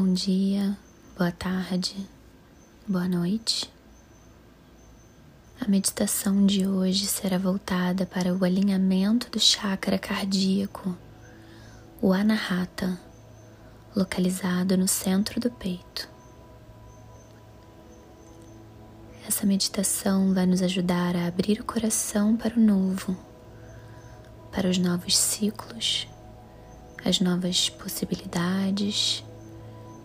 Bom dia, boa tarde, boa noite. A meditação de hoje será voltada para o alinhamento do chakra cardíaco, o Anahata, localizado no centro do peito. Essa meditação vai nos ajudar a abrir o coração para o novo, para os novos ciclos, as novas possibilidades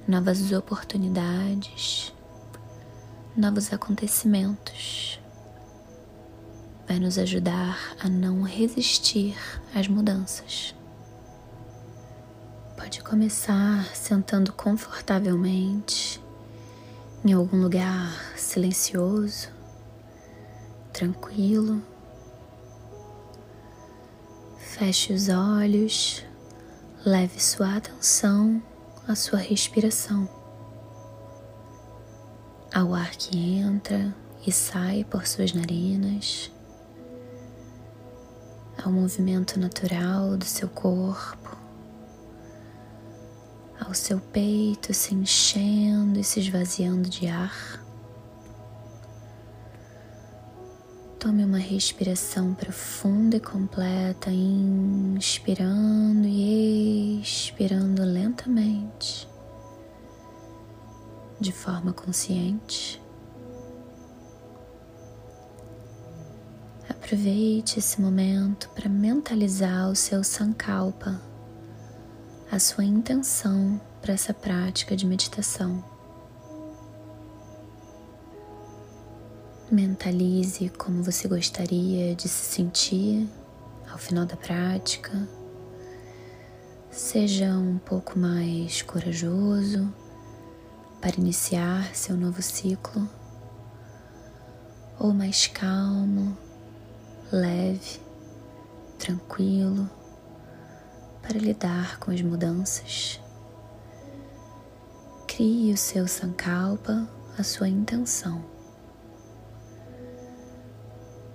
novas oportunidades, novos acontecimentos. Vai nos ajudar a não resistir às mudanças. Pode começar sentando confortavelmente em algum lugar silencioso, tranquilo. Feche os olhos, leve sua atenção a sua respiração. Ao ar que entra e sai por suas narinas, ao movimento natural do seu corpo, ao seu peito se enchendo e se esvaziando de ar. Tome uma respiração profunda e completa, inspirando e expirando lentamente, de forma consciente. Aproveite esse momento para mentalizar o seu Sankalpa, a sua intenção para essa prática de meditação. Mentalize como você gostaria de se sentir ao final da prática. Seja um pouco mais corajoso para iniciar seu novo ciclo, ou mais calmo, leve, tranquilo para lidar com as mudanças. Crie o seu Sankalpa, a sua intenção.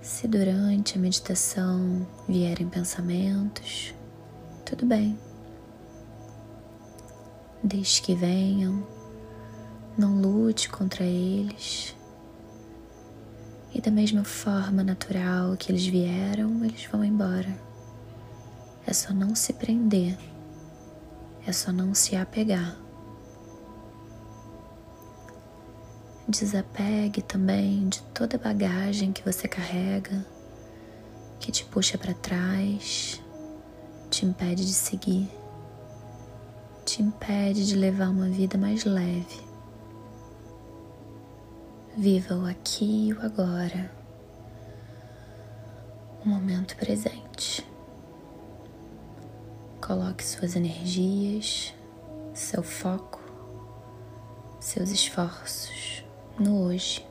Se durante a meditação vierem pensamentos, tudo bem. Deixe que venham, não lute contra eles. E da mesma forma natural que eles vieram, eles vão embora. É só não se prender, é só não se apegar. Desapegue também de toda a bagagem que você carrega, que te puxa para trás, te impede de seguir, te impede de levar uma vida mais leve. Viva o aqui e o agora, o momento presente. Coloque suas energias, seu foco, seus esforços no hoje.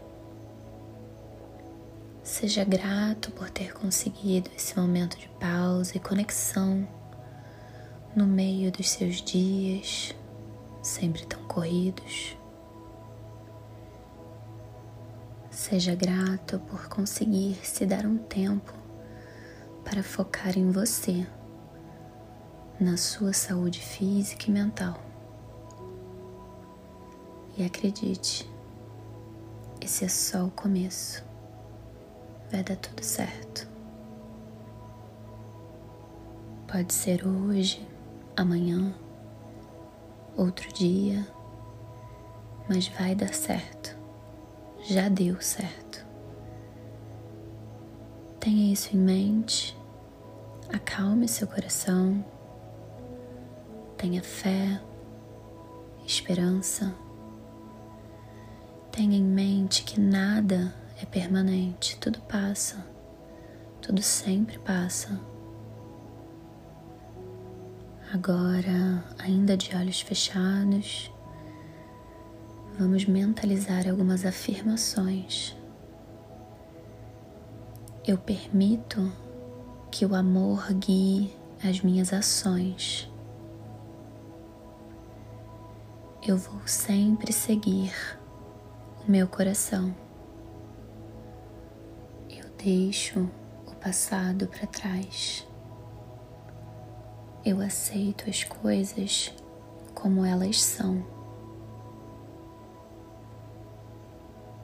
Seja grato por ter conseguido esse momento de pausa e conexão no meio dos seus dias, sempre tão corridos. Seja grato por conseguir se dar um tempo para focar em você, na sua saúde física e mental. E acredite, esse é só o começo. Vai dar tudo certo. Pode ser hoje, amanhã, outro dia, mas vai dar certo. Já deu certo. Tenha isso em mente. Acalme seu coração. Tenha fé, esperança Tenha em mente que nada é permanente, tudo passa, tudo sempre passa. Agora, ainda de olhos fechados, vamos mentalizar algumas afirmações. Eu permito que o amor guie as minhas ações. Eu vou sempre seguir meu coração. Eu deixo o passado para trás. Eu aceito as coisas como elas são.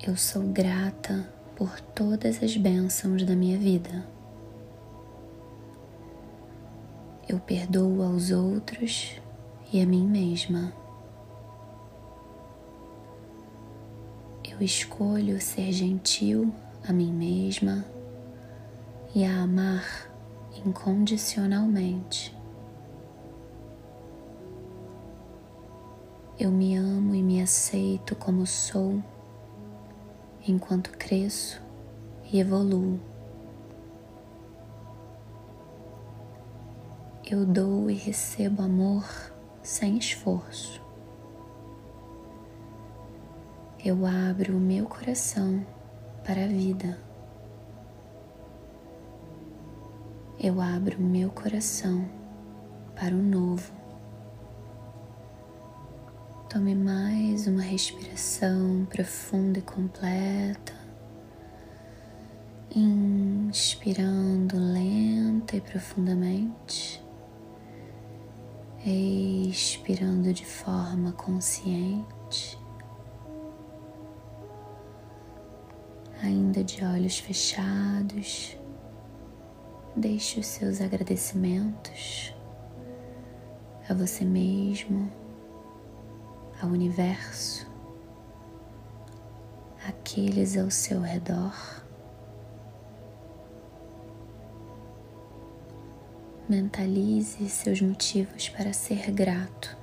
Eu sou grata por todas as bênçãos da minha vida. Eu perdoo aos outros e a mim mesma. Eu escolho ser gentil a mim mesma e a amar incondicionalmente. Eu me amo e me aceito como sou enquanto cresço e evoluo. Eu dou e recebo amor sem esforço. Eu abro o meu coração para a vida. Eu abro o meu coração para o novo. Tome mais uma respiração profunda e completa. Inspirando lenta e profundamente. Expirando de forma consciente. Ainda de olhos fechados, deixe os seus agradecimentos a você mesmo ao universo, aqueles ao seu redor. Mentalize seus motivos para ser grato,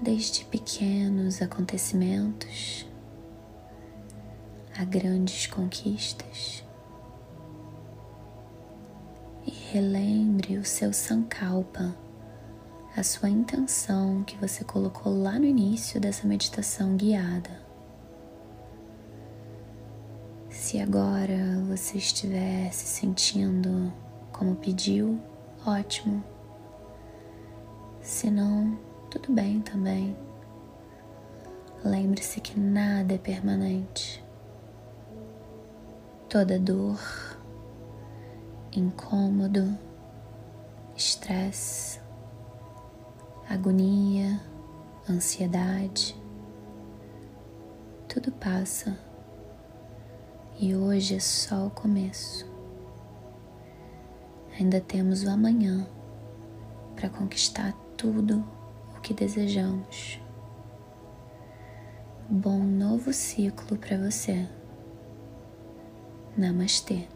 desde pequenos acontecimentos a grandes conquistas. E relembre o seu Sankalpa a sua intenção que você colocou lá no início dessa meditação guiada. Se agora você estiver se sentindo como pediu, ótimo. Se não, tudo bem também. Lembre-se que nada é permanente. Toda dor, incômodo, estresse, agonia, ansiedade, tudo passa e hoje é só o começo. Ainda temos o amanhã para conquistar tudo o que desejamos. Bom novo ciclo para você. Namastê.